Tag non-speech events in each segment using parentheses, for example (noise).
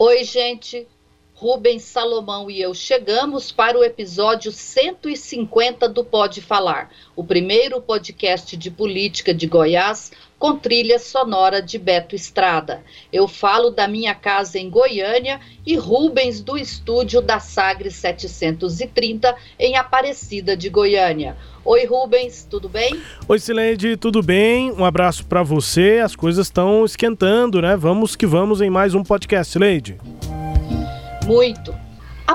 Oi, gente. Rubens Salomão e eu chegamos para o episódio 150 do Pode Falar, o primeiro podcast de política de Goiás com trilha sonora de Beto Estrada. Eu falo da minha casa em Goiânia e Rubens do estúdio da Sagres 730 em Aparecida de Goiânia. Oi, Rubens, tudo bem? Oi, Sileide, tudo bem? Um abraço para você. As coisas estão esquentando, né? Vamos que vamos em mais um podcast, Sileide. Muito.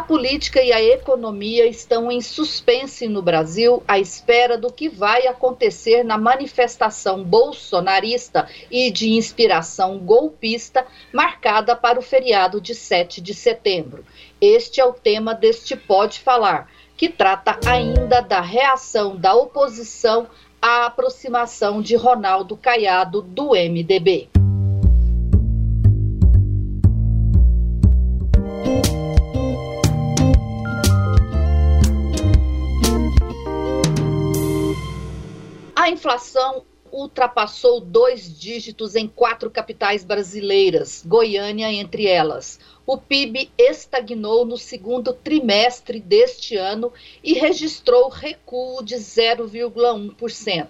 Política e a economia estão em suspense no Brasil à espera do que vai acontecer na manifestação bolsonarista e de inspiração golpista marcada para o feriado de 7 de setembro. Este é o tema deste Pode Falar, que trata ainda da reação da oposição à aproximação de Ronaldo Caiado do MDB. A inflação ultrapassou dois dígitos em quatro capitais brasileiras, Goiânia entre elas. O PIB estagnou no segundo trimestre deste ano e registrou recuo de 0,1%.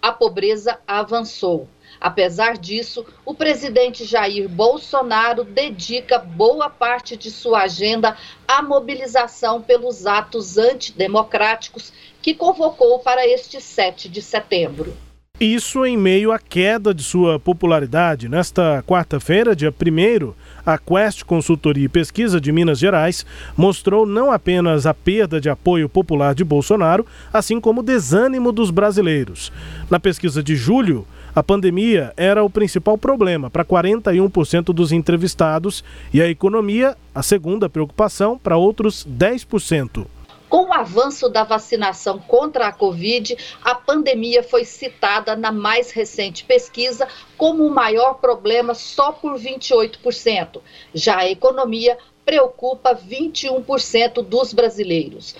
A pobreza avançou. Apesar disso, o presidente Jair Bolsonaro dedica boa parte de sua agenda à mobilização pelos atos antidemocráticos que convocou para este 7 de setembro. Isso em meio à queda de sua popularidade. Nesta quarta-feira, dia 1, a Quest Consultoria e Pesquisa de Minas Gerais mostrou não apenas a perda de apoio popular de Bolsonaro, assim como o desânimo dos brasileiros. Na pesquisa de julho, a pandemia era o principal problema para 41% dos entrevistados e a economia, a segunda preocupação, para outros 10%. Com o avanço da vacinação contra a Covid, a pandemia foi citada na mais recente pesquisa como o maior problema só por 28%. Já a economia preocupa 21% dos brasileiros.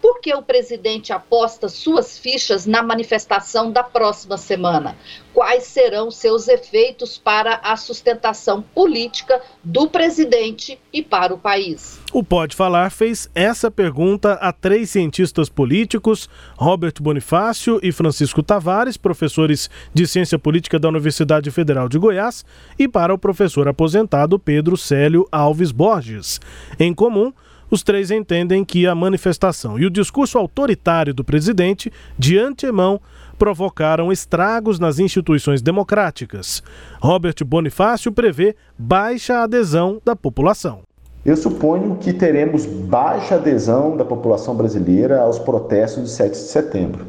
Por que o presidente aposta suas fichas na manifestação da próxima semana? Quais serão seus efeitos para a sustentação política do presidente e para o país? O Pode Falar fez essa pergunta a três cientistas políticos, Robert Bonifácio e Francisco Tavares, professores de Ciência Política da Universidade Federal de Goiás, e para o professor aposentado Pedro Célio Alves Borges. Em comum, os três entendem que a manifestação e o discurso autoritário do presidente, de antemão, provocaram estragos nas instituições democráticas. Robert Bonifácio prevê baixa adesão da população. Eu suponho que teremos baixa adesão da população brasileira aos protestos de 7 de setembro.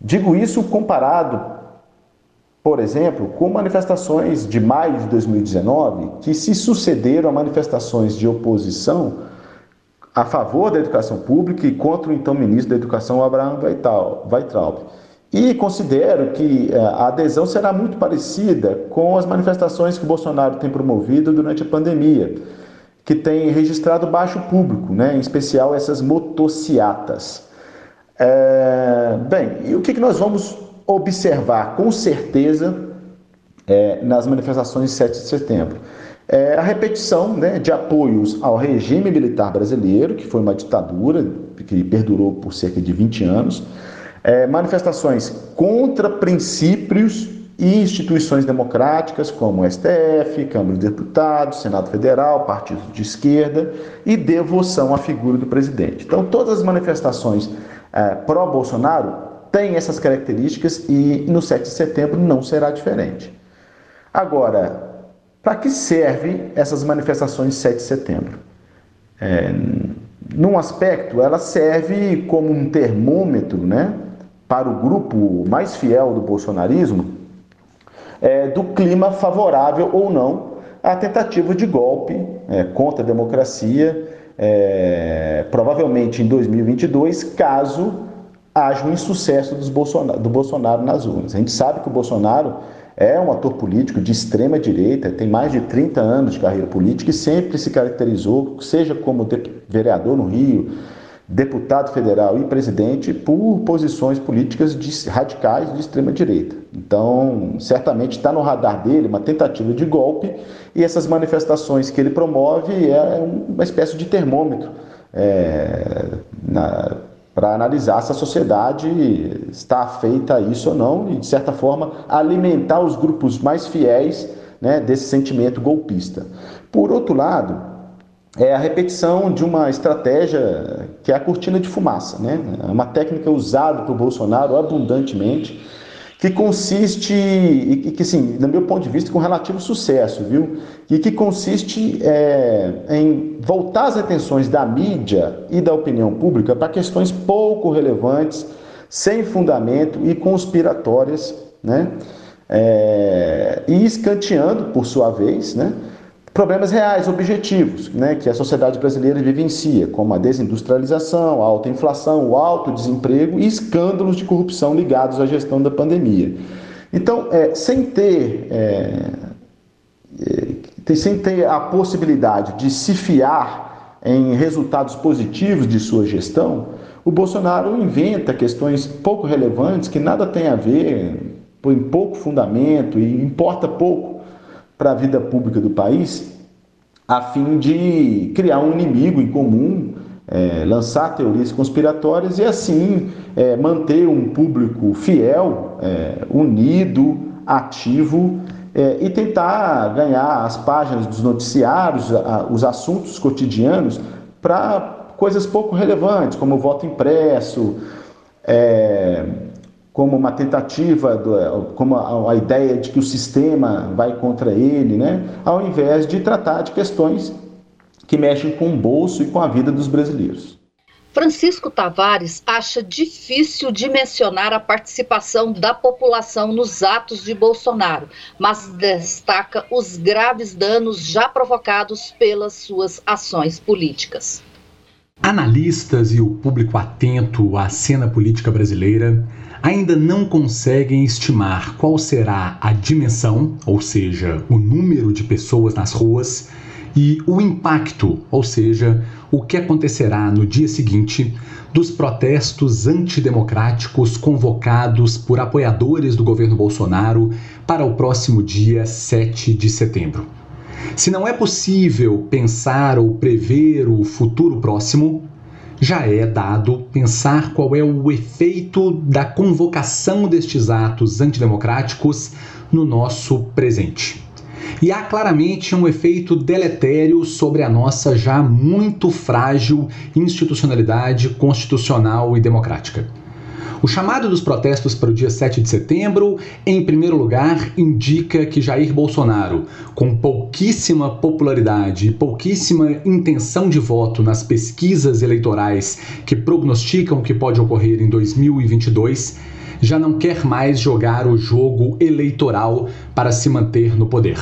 Digo isso comparado, por exemplo, com manifestações de maio de 2019 que se sucederam a manifestações de oposição a favor da educação pública e contra o então ministro da Educação, Abraham Weitraub. E considero que eh, a adesão será muito parecida com as manifestações que Bolsonaro tem promovido durante a pandemia, que tem registrado baixo público, né? em especial essas motociatas. É... Bem, e o que nós vamos observar com certeza é, nas manifestações de 7 de setembro? É a repetição né, de apoios ao regime militar brasileiro, que foi uma ditadura que perdurou por cerca de 20 anos, é, manifestações contra princípios e instituições democráticas como o STF, Câmara dos Deputados, Senado Federal, partidos de esquerda e devoção à figura do presidente. Então, todas as manifestações é, pró-Bolsonaro têm essas características e no 7 de setembro não será diferente. Agora, para que serve essas manifestações de 7 de setembro? É, num aspecto, ela serve como um termômetro né, para o grupo mais fiel do bolsonarismo é, do clima favorável ou não a tentativa de golpe é, contra a democracia, é, provavelmente em 2022, caso haja um insucesso do Bolsonaro nas urnas. A gente sabe que o Bolsonaro é um ator político de extrema direita, tem mais de 30 anos de carreira política e sempre se caracterizou, seja como vereador no Rio, deputado federal e presidente, por posições políticas de, radicais de extrema direita. Então, certamente está no radar dele uma tentativa de golpe e essas manifestações que ele promove é uma espécie de termômetro é, para analisar se a sociedade está afeita a isso ou não e, de certa forma, alimentar os grupos mais fiéis né, desse sentimento golpista. Por outro lado, é a repetição de uma estratégia que é a cortina de fumaça, né? É uma técnica usada por Bolsonaro abundantemente, que consiste, e que, assim, do meu ponto de vista, com relativo sucesso, viu? E que consiste é, em voltar as atenções da mídia e da opinião pública para questões pouco relevantes, sem fundamento e conspiratórias, né? É, e escanteando, por sua vez, né? Problemas reais, objetivos, né, que a sociedade brasileira vivencia, como a desindustrialização, a alta inflação, o alto desemprego e escândalos de corrupção ligados à gestão da pandemia. Então, é, sem ter é, é, sem ter a possibilidade de se fiar em resultados positivos de sua gestão, o Bolsonaro inventa questões pouco relevantes que nada tem a ver, põe pouco fundamento e importa pouco para a vida pública do país, a fim de criar um inimigo em comum, é, lançar teorias conspiratórias e assim é, manter um público fiel, é, unido, ativo é, e tentar ganhar as páginas dos noticiários, a, os assuntos cotidianos para coisas pouco relevantes, como o voto impresso, é, como uma tentativa, do, como a, a, ideia de que o sistema vai contra ele, né? ao invés de tratar de questões que mexem com o bolso e com a vida dos brasileiros. Francisco Tavares acha difícil dimensionar a participação da população nos atos de Bolsonaro, mas destaca os graves danos já provocados pelas suas ações políticas. Analistas e o público atento à cena política brasileira ainda não conseguem estimar qual será a dimensão, ou seja, o número de pessoas nas ruas, e o impacto, ou seja, o que acontecerá no dia seguinte dos protestos antidemocráticos convocados por apoiadores do governo Bolsonaro para o próximo dia 7 de setembro. Se não é possível pensar ou prever o futuro próximo, já é dado pensar qual é o efeito da convocação destes atos antidemocráticos no nosso presente. E há claramente um efeito deletério sobre a nossa já muito frágil institucionalidade constitucional e democrática. O chamado dos protestos para o dia 7 de setembro, em primeiro lugar, indica que Jair Bolsonaro, com pouquíssima popularidade e pouquíssima intenção de voto nas pesquisas eleitorais que prognosticam o que pode ocorrer em 2022, já não quer mais jogar o jogo eleitoral para se manter no poder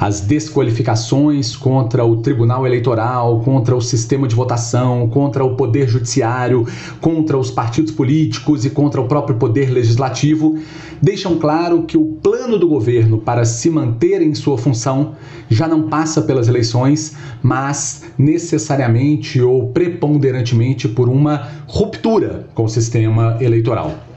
as desqualificações contra o Tribunal Eleitoral, contra o sistema de votação, contra o Poder Judiciário, contra os partidos políticos e contra o próprio Poder Legislativo, deixam claro que o plano do governo para se manter em sua função já não passa pelas eleições, mas necessariamente ou preponderantemente por uma ruptura com o sistema eleitoral.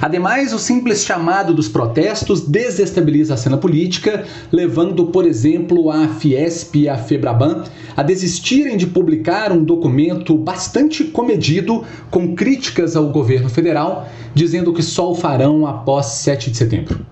Ademais, o simples chamado dos protestos desestabiliza a cena política, levando, por exemplo, a Fiesp e a Febraban a desistirem de publicar um documento bastante comedido com críticas ao governo federal, dizendo que só o farão após 7 de setembro.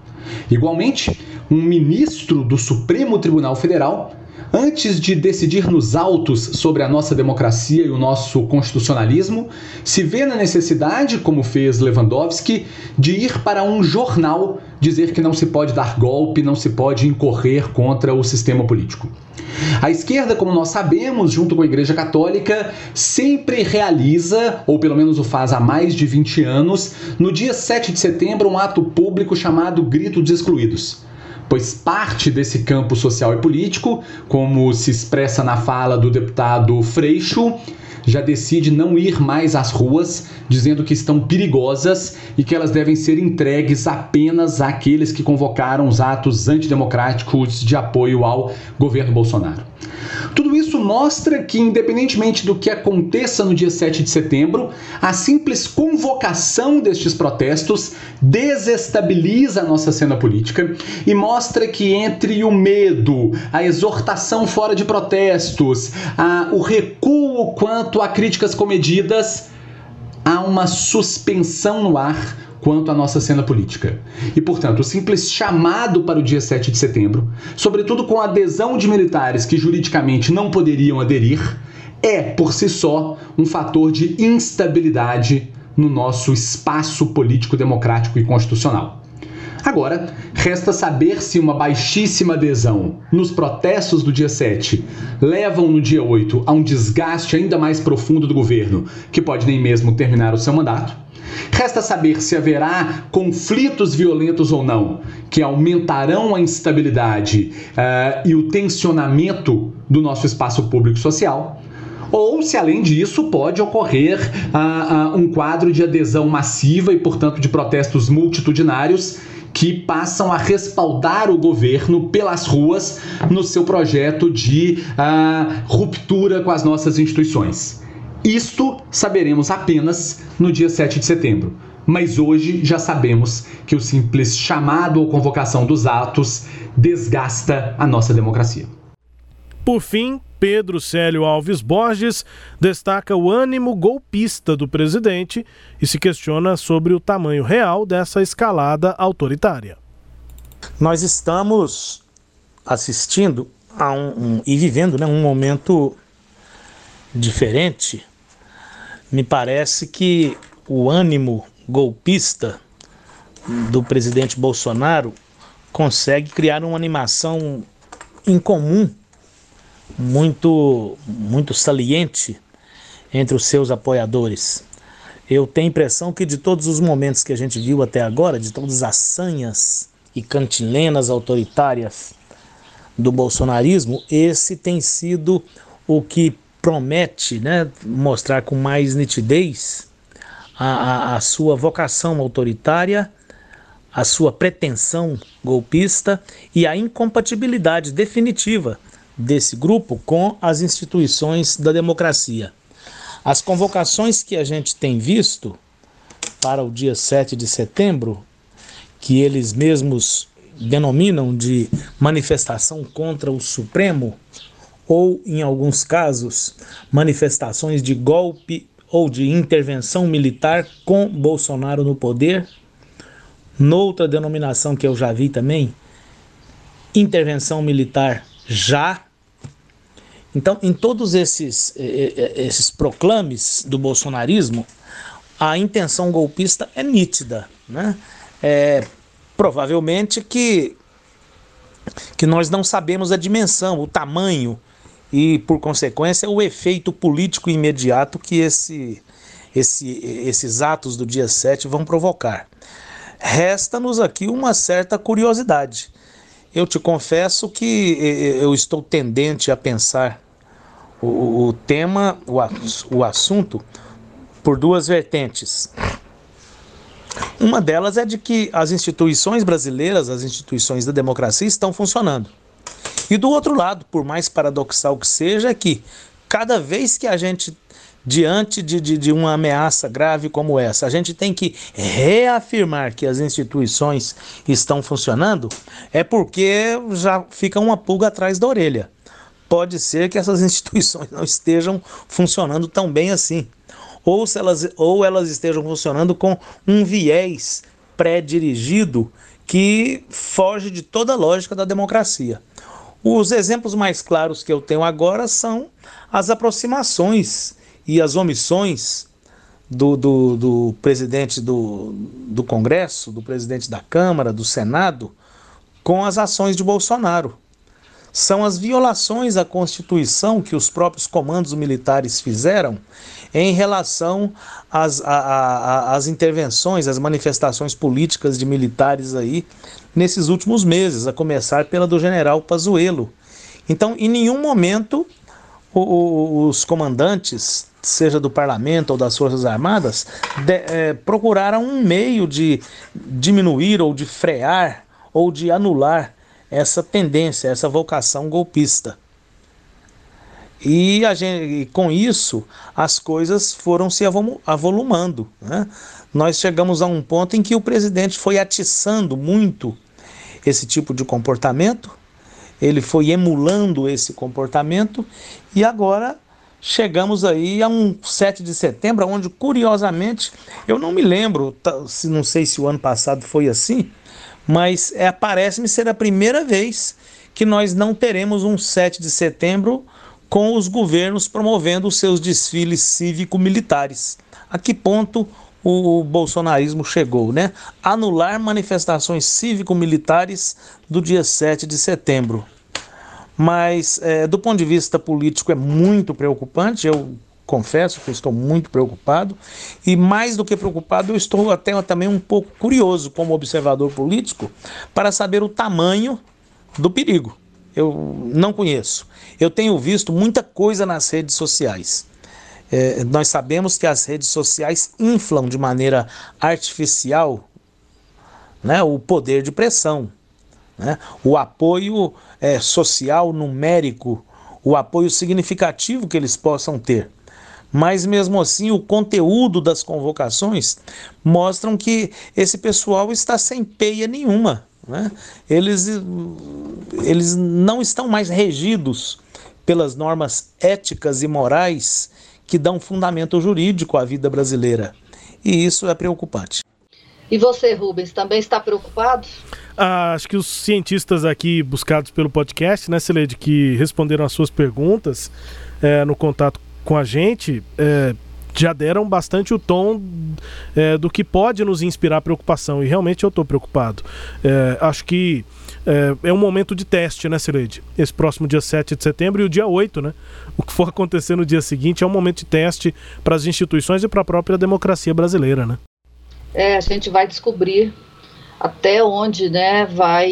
Igualmente, um ministro do Supremo Tribunal Federal antes de decidir nos autos sobre a nossa democracia e o nosso constitucionalismo, se vê na necessidade, como fez Lewandowski, de ir para um jornal dizer que não se pode dar golpe, não se pode incorrer contra o sistema político. A esquerda, como nós sabemos, junto com a Igreja Católica, sempre realiza, ou pelo menos o faz há mais de 20 anos, no dia 7 de setembro, um ato público chamado Grito dos Excluídos pois parte desse campo social e político, como se expressa na fala do deputado Freixo, já decide não ir mais às ruas, dizendo que estão perigosas e que elas devem ser entregues apenas àqueles que convocaram os atos antidemocráticos de apoio ao governo Bolsonaro. Tudo isso mostra que, independentemente do que aconteça no dia 7 de setembro, a simples convocação destes protestos desestabiliza a nossa cena política e mostra que, entre o medo, a exortação fora de protestos, a, o recuo quanto a críticas comedidas, há uma suspensão no ar quanto à nossa cena política. E, portanto, o simples chamado para o dia 7 de setembro, sobretudo com a adesão de militares que juridicamente não poderiam aderir, é, por si só, um fator de instabilidade no nosso espaço político, democrático e constitucional. Agora, resta saber se uma baixíssima adesão nos protestos do dia 7 levam no dia 8 a um desgaste ainda mais profundo do governo, que pode nem mesmo terminar o seu mandato. Resta saber se haverá conflitos violentos ou não, que aumentarão a instabilidade uh, e o tensionamento do nosso espaço público social ou se além disso pode ocorrer uh, uh, um quadro de adesão massiva e, portanto, de protestos multitudinários que passam a respaldar o governo pelas ruas no seu projeto de uh, ruptura com as nossas instituições. Isto saberemos apenas no dia 7 de setembro. Mas hoje já sabemos que o simples chamado ou convocação dos atos desgasta a nossa democracia. Por fim, Pedro Célio Alves Borges destaca o ânimo golpista do presidente e se questiona sobre o tamanho real dessa escalada autoritária. Nós estamos assistindo a um, um e vivendo né, um momento diferente me parece que o ânimo golpista do presidente Bolsonaro consegue criar uma animação incomum, muito, muito saliente entre os seus apoiadores. Eu tenho a impressão que de todos os momentos que a gente viu até agora, de todas as sanhas e cantilenas autoritárias do bolsonarismo, esse tem sido o que promete né, mostrar com mais nitidez a, a, a sua vocação autoritária, a sua pretensão golpista e a incompatibilidade definitiva desse grupo com as instituições da democracia. As convocações que a gente tem visto para o dia 7 de setembro, que eles mesmos denominam de manifestação contra o Supremo, ou, em alguns casos, manifestações de golpe ou de intervenção militar com Bolsonaro no poder. Noutra denominação que eu já vi também, intervenção militar já. Então, em todos esses, eh, eh, esses proclames do bolsonarismo, a intenção golpista é nítida. Né? É, provavelmente que, que nós não sabemos a dimensão, o tamanho e, por consequência, o efeito político imediato que esse, esse, esses atos do dia 7 vão provocar. Resta-nos aqui uma certa curiosidade. Eu te confesso que eu estou tendente a pensar o, o tema, o, o assunto, por duas vertentes. Uma delas é de que as instituições brasileiras, as instituições da democracia, estão funcionando. E do outro lado, por mais paradoxal que seja, é que cada vez que a gente, diante de, de, de uma ameaça grave como essa, a gente tem que reafirmar que as instituições estão funcionando, é porque já fica uma pulga atrás da orelha. Pode ser que essas (laughs) instituições não estejam funcionando tão bem assim. Ou, elas, ou elas estejam funcionando com um viés pré-dirigido que foge de toda a lógica da democracia. Os exemplos mais claros que eu tenho agora são as aproximações e as omissões do, do, do presidente do, do Congresso, do presidente da Câmara, do Senado, com as ações de Bolsonaro. São as violações à Constituição que os próprios comandos militares fizeram em relação às, às intervenções, às manifestações políticas de militares aí nesses últimos meses, a começar pela do general Pazuello. Então, em nenhum momento os comandantes, seja do parlamento ou das Forças Armadas, de, é, procuraram um meio de diminuir ou de frear ou de anular essa tendência, essa vocação golpista. E, gente, com isso, as coisas foram se avolumando. Né? Nós chegamos a um ponto em que o presidente foi atiçando muito esse tipo de comportamento, ele foi emulando esse comportamento, e agora chegamos aí a um 7 de setembro, onde, curiosamente, eu não me lembro, não sei se o ano passado foi assim, mas é, parece-me ser a primeira vez que nós não teremos um 7 de setembro com os governos promovendo os seus desfiles cívico-militares. A que ponto o bolsonarismo chegou, né? Anular manifestações cívico-militares do dia 7 de setembro. Mas, é, do ponto de vista político, é muito preocupante. Eu confesso que estou muito preocupado. E, mais do que preocupado, eu estou até também um pouco curioso, como observador político, para saber o tamanho do perigo eu não conheço. Eu tenho visto muita coisa nas redes sociais. É, nós sabemos que as redes sociais inflam de maneira artificial né, o poder de pressão, né, o apoio é, social, numérico, o apoio significativo que eles possam ter. Mas mesmo assim, o conteúdo das convocações mostram que esse pessoal está sem peia nenhuma. Né? Eles, eles não estão mais regidos pelas normas éticas e morais que dão fundamento jurídico à vida brasileira. E isso é preocupante. E você, Rubens, também está preocupado? Ah, acho que os cientistas aqui buscados pelo podcast, né, Celede, que responderam as suas perguntas é, no contato com a gente, é, já deram bastante o tom é, do que pode nos inspirar preocupação. E realmente eu estou preocupado. É, acho que é, é, um momento de teste, né, Cileide? Esse próximo dia 7 de setembro e o dia 8, né? O que for (laughs) acontecer no dia seguinte é um momento de teste para as instituições e para a própria democracia brasileira, né? É, a gente vai descobrir até onde né, vai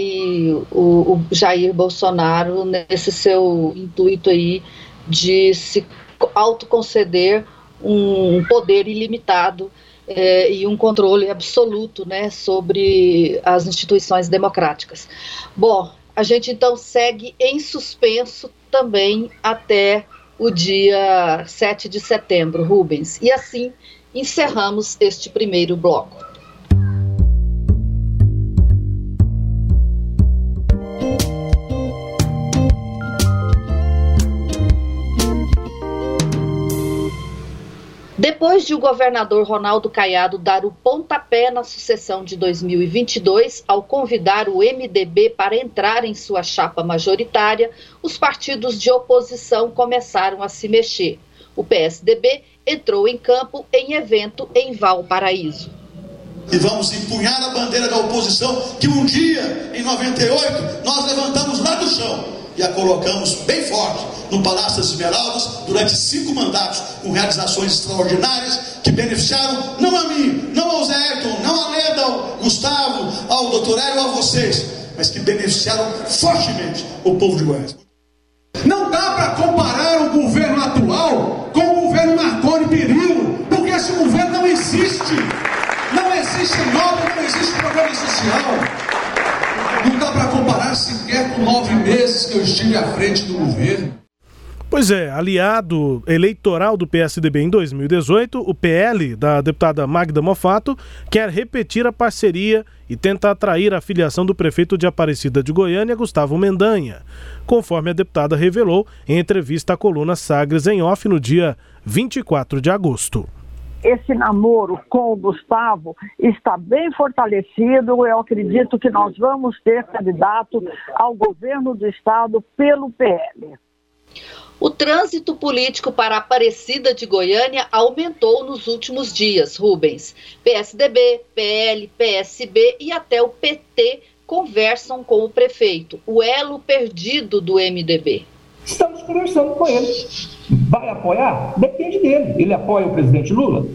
o, o Jair Bolsonaro nesse seu intuito aí de se autoconceder um poder ilimitado é, e um controle absoluto né, sobre as instituições democráticas. Bom, a gente então segue em suspenso também até o dia 7 de setembro, Rubens. E assim encerramos este primeiro bloco. Depois de o governador Ronaldo Caiado dar o pontapé na sucessão de 2022, ao convidar o MDB para entrar em sua chapa majoritária, os partidos de oposição começaram a se mexer. O PSDB entrou em campo em evento em Valparaíso. E vamos empunhar a bandeira da oposição que um dia, em 98, nós levantamos lá do chão e a colocamos bem forte no Palácio das Esmeraldas durante cinco mandatos, com realizações extraordinárias que beneficiaram não a mim, não ao Zé Ayrton, não a Leda, ao Gustavo, ao doutor Hélio, a vocês, mas que beneficiaram fortemente o povo de Goiás. Não dá para comparar o governo atual com o governo Marconi Perillo, porque esse governo não existe. Não existe nova, não existe programa social. Não dá para comparar sequer com nove meses que eu estive à frente do governo. Pois é, aliado eleitoral do PSDB em 2018, o PL da deputada Magda Mofato quer repetir a parceria e tenta atrair a filiação do prefeito de Aparecida de Goiânia, Gustavo Mendanha, conforme a deputada revelou em entrevista à coluna Sagres em Off no dia 24 de agosto esse namoro com o Gustavo está bem fortalecido. Eu acredito que nós vamos ter candidato ao governo do estado pelo PL. O trânsito político para Aparecida de Goiânia aumentou nos últimos dias, Rubens. PSDB, PL, PSB e até o PT conversam com o prefeito, o elo perdido do MDB. Estamos conversando com ele. Vai apoiar? Depende dele. Ele apoia o presidente Lula?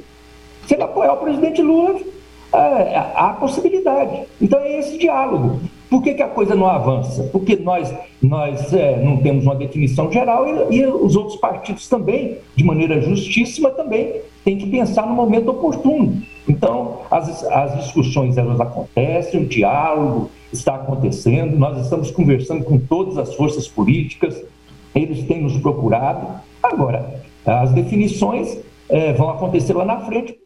Se ele apoiar o presidente Lula, é, há possibilidade. Então é esse diálogo. Por que, que a coisa não avança? Porque nós, nós é, não temos uma definição geral e, e, os outros partidos também, de maneira justíssima, também têm que pensar no momento oportuno. Então, as, as discussões elas acontecem, o diálogo está acontecendo, nós estamos conversando com todas as forças políticas, eles têm nos procurado. Agora, as definições é, vão acontecer lá na frente.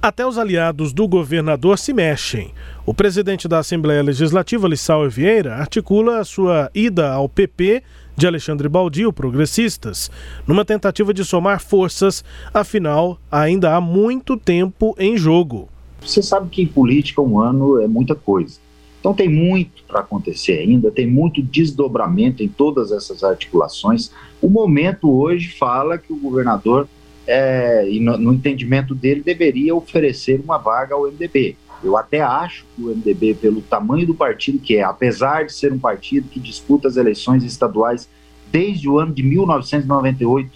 Até os aliados do governador se mexem. O presidente da Assembleia Legislativa, Lissau Vieira, articula a sua ida ao PP de Alexandre Baldi, o Progressistas, numa tentativa de somar forças, afinal, ainda há muito tempo em jogo. Você sabe que em política um ano é muita coisa. Então tem muito para acontecer ainda, tem muito desdobramento em todas essas articulações. O momento hoje fala que o governador, é, no, no entendimento dele, deveria oferecer uma vaga ao MDB. Eu até acho que o MDB, pelo tamanho do partido que é, apesar de ser um partido que disputa as eleições estaduais desde o ano de 1998,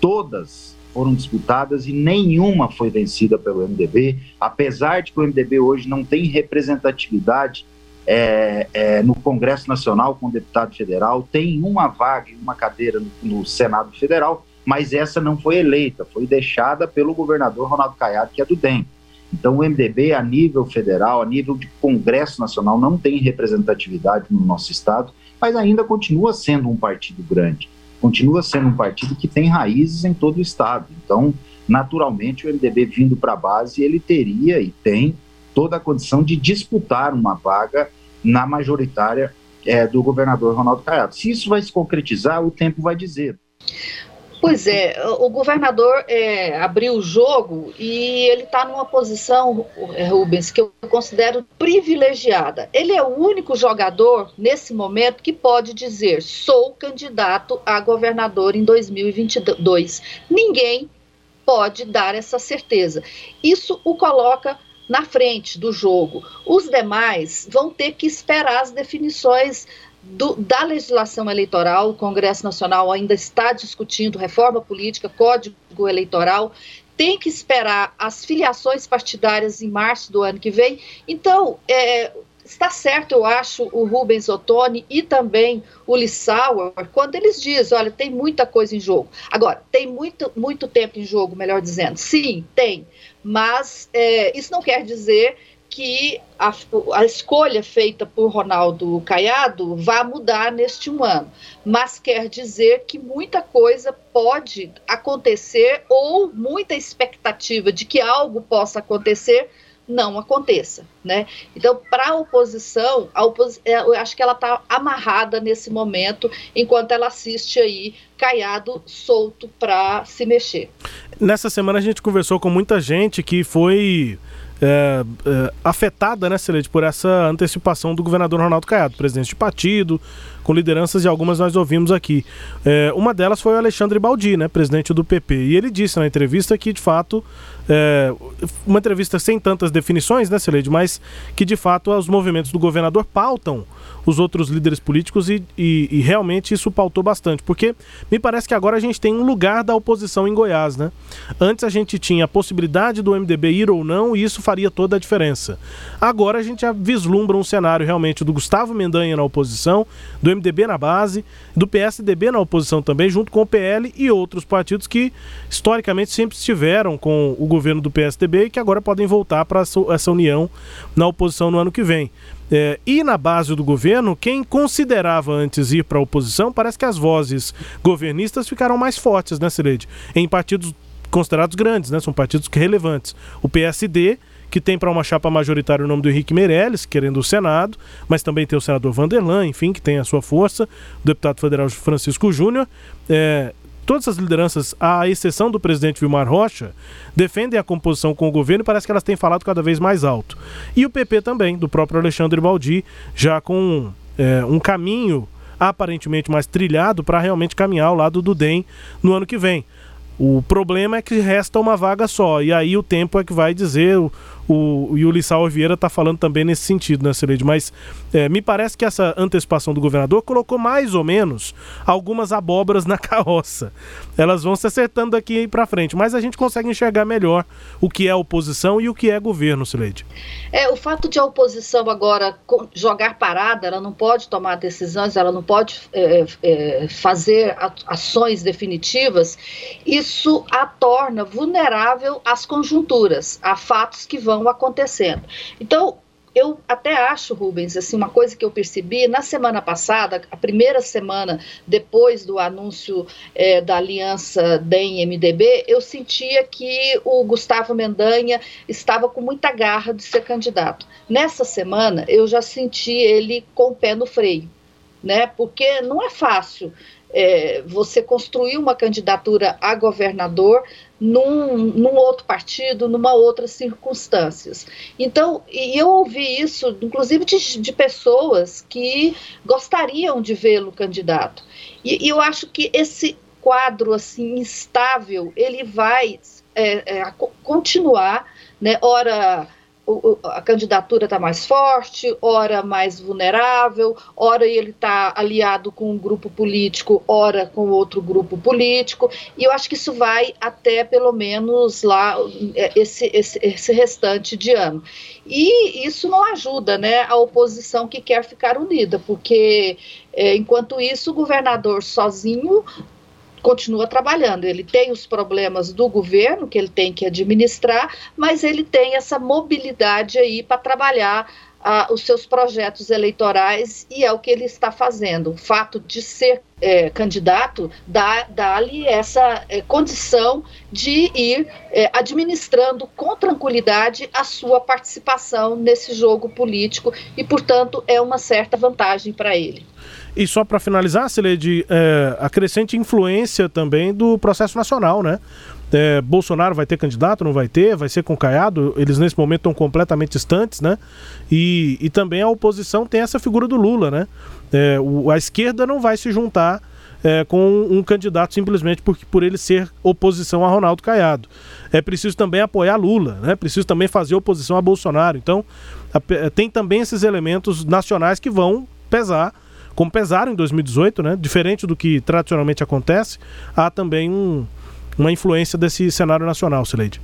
todas foram disputadas e nenhuma foi vencida pelo MDB, apesar de que o MDB hoje não tem representatividade é, é, no Congresso Nacional com deputado federal, tem uma vaga uma cadeira no, no, Senado Federal, mas essa não foi eleita, foi deixada pelo governador Ronaldo Caiado, que é do DEM. Então, o MDB, a nível federal, a nível de Congresso Nacional, não tem representatividade no nosso Estado, mas ainda continua sendo um partido grande, continua sendo um partido que tem raízes em todo o Estado. Então, naturalmente, o MDB vindo para a base, ele teria e tem toda a condição de disputar uma vaga na majoritária é, do governador Ronaldo Caiado. Se isso vai se concretizar, o tempo vai dizer. Pois é, o governador é, abriu o jogo e ele está numa posição, é, Rubens, que eu considero privilegiada. Ele é o único jogador, nesse momento, que pode dizer: sou candidato a governador em 2022. Ninguém pode dar essa certeza. Isso o coloca na frente do jogo. Os demais vão ter que esperar as definições do, da legislação eleitoral. O Congresso Nacional ainda está discutindo reforma política, código eleitoral. Tem que esperar as filiações partidárias em março do ano que vem. Então, é, está certo, eu acho, o Rubens Ottoni e também o Lissauer, quando eles dizem, olha, tem muita coisa em jogo. Agora, tem muito, muito tempo em jogo, melhor dizendo. Sim, tem mas é, isso não quer dizer que a, a, escolha feita por Ronaldo Caiado vá mudar neste um ano, mas quer dizer que muita coisa pode acontecer ou muita expectativa de que algo possa acontecer não aconteça, né? Então, para a oposição. É, eu acho que ela está amarrada nesse momento, enquanto ela assiste aí Caiado solto para se mexer. Nessa semana a gente conversou com muita gente que foi é, é, afetada, né, Celeste, por essa antecipação do governador Ronaldo Caiado, presidente de partido, com lideranças e algumas nós ouvimos aqui. É, uma delas foi o Alexandre Baldi, né, presidente do PP, e ele disse na entrevista que, de fato, é, uma entrevista sem tantas definições, né, Celede, mas que, de fato, os movimentos do governador pautam os outros líderes políticos e, e, e, realmente isso pautou bastante, porque me parece que agora a gente tem um lugar da oposição em Goiás, né? Antes a gente tinha a possibilidade do MDB ir ou não e isso faria toda a diferença. Agora a gente vislumbra um cenário realmente do Gustavo Mendanha na oposição, do MDB na base, do PSDB na oposição também, junto com o PL e outros partidos que historicamente sempre estiveram com o governo do PSDB e que agora podem voltar para essa união na oposição no ano que vem. É, e na base do governo, quem considerava antes ir para a oposição, parece que as vozes governistas ficaram mais fortes, né, Cileide? Em partidos considerados grandes, né? São partidos relevantes. O PSD, que tem para uma chapa majoritária o nome do Henrique Meirelles, querendo o Senado, mas também tem o senador Vanderlan, enfim, que tem a sua força, o deputado federal Francisco Júnior. É, todas as lideranças, à exceção do presidente Vilmar Rocha, defendem a composição com o governo e parece que elas têm falado cada vez mais alto. E o PP também, do próprio Alexandre Baldi, já com é, um caminho aparentemente mais trilhado para realmente caminhar ao lado do DEM no ano que vem. O problema é que resta uma vaga só, e aí o tempo é que vai dizer o, o, Yuli Vieira está falando também nesse sentido, né, Cileide? Mas é, me parece que essa antecipação do governador colocou mais ou menos algumas abóboras na (laughs) carroça. Elas vão se acertando daqui para frente, mas a gente consegue enxergar melhor o que é oposição e o que é governo, Cileide. É, o fato de a oposição agora jogar parada, ela não pode tomar decisões, ela não pode é, é, fazer ações definitivas, isso a torna vulnerável às conjunturas, a fatos que vão acontecendo. Então, eu até acho, Rubens, assim, uma coisa que eu percebi na semana passada, a primeira semana depois do anúncio é, da aliança DEM-MDB, eu sentia que o Gustavo Mendanha estava com muita garra de ser candidato. Nessa semana, eu já senti ele com o pé no freio, né? Porque não é fácil é, você construir uma candidatura a governador num, num outro partido, numa outras circunstâncias. Então, e eu ouvi isso, inclusive de, de pessoas que gostariam de vê-lo candidato. E, e, eu acho que esse quadro assim instável ele vai é, é, continuar, né? Ora a candidatura está mais forte, ora mais vulnerável, ora ele está aliado com um grupo político, ora com outro grupo político, e eu acho que isso vai até pelo menos lá é, esse, esse, esse restante de ano. E isso não ajuda né, a oposição que quer ficar unida, porque é, enquanto isso o governador sozinho continua trabalhando. Ele tem os problemas do governo que ele tem que administrar, mas ele tem essa mobilidade aí para trabalhar ah, os seus projetos eleitorais e é o que ele está fazendo. O fato de ser é, candidato dá-lhe essa é, condição de ir é, administrando com tranquilidade a sua participação nesse jogo político e, portanto, é uma certa vantagem para ele. E só para finalizar, Celede, é, a crescente influência também do processo nacional, né? É, Bolsonaro vai ter candidato, não vai ter, vai ser com Caiado, eles nesse momento estão completamente distantes, né? E, e também a oposição tem essa figura do Lula, né? É, o, a esquerda não vai se juntar é, com um candidato simplesmente por, por ele ser oposição a Ronaldo Caiado. É preciso também apoiar Lula, né? Preciso também fazer oposição a Bolsonaro. Então, a, tem também esses elementos nacionais que vão pesar como pesaram em 2018, né? Diferente do que tradicionalmente acontece, há também um, uma influência desse cenário nacional, Sileide.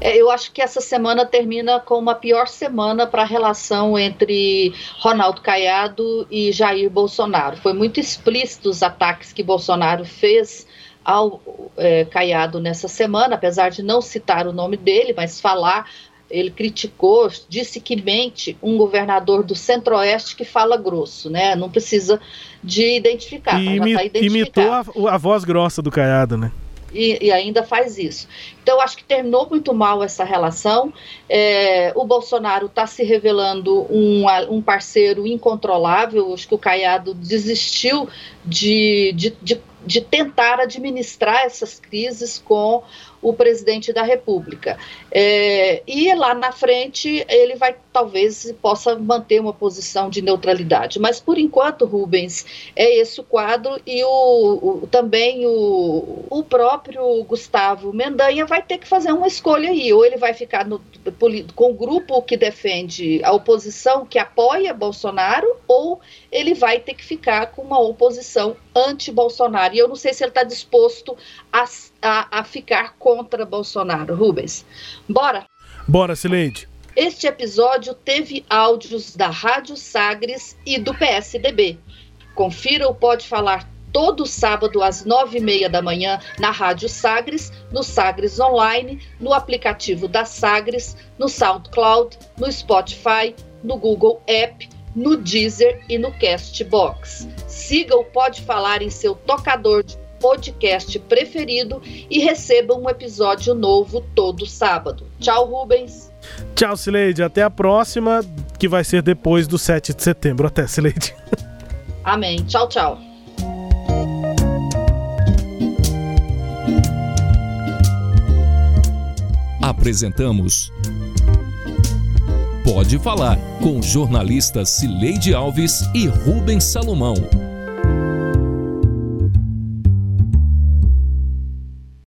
É, eu acho que essa semana termina com uma pior semana para a relação entre Ronaldo Caiado e Jair Bolsonaro. Foi muito explícito os ataques que Bolsonaro fez ao é, Caiado nessa semana, apesar de não citar o nome dele, mas falar ele criticou, disse que mente um governador do Centro-Oeste que fala grosso, né? Não precisa de identificar. E tá, tá imitou a, a, voz grossa do Caiado, né? E, e, ainda faz isso. Então, acho que terminou muito mal essa relação. É, o Bolsonaro está se revelando um, um parceiro incontrolável. Acho que o Caiado desistiu de, de, de, de tentar administrar essas crises com o presidente da República. É, e lá na frente ele vai talvez possa manter uma posição de neutralidade. Mas por enquanto, Rubens, é esse o quadro e o, o também o, o próprio Gustavo Mendanha vai ter que fazer uma escolha aí. Ou ele vai ficar no, com o grupo que defende a oposição, que apoia Bolsonaro, ou ele vai ter que ficar com uma oposição anti-Bolsonaro. E eu não sei se ele está disposto a, a, a ficar contra Bolsonaro. Rubens, bora? Bora, Sileide. Este episódio teve áudios da Rádio Sagres e do PSDB. Confira o Pode Falar todo sábado às nove e meia da manhã na Rádio Sagres, no Sagres Online, no aplicativo da Sagres, no SoundCloud, no Spotify, no Google App, no Deezer e no Castbox. Siga o Pode Falar em seu tocador de podcast preferido e receba um episódio novo todo sábado. Tchau, Rubens. Tchau, Sileide. Até a próxima, que vai ser depois do 7 de setembro. Até, Sileide. Amém. Tchau, tchau. Apresentamos Pode Falar com jornalistas Cileide Alves e Rubens Salomão.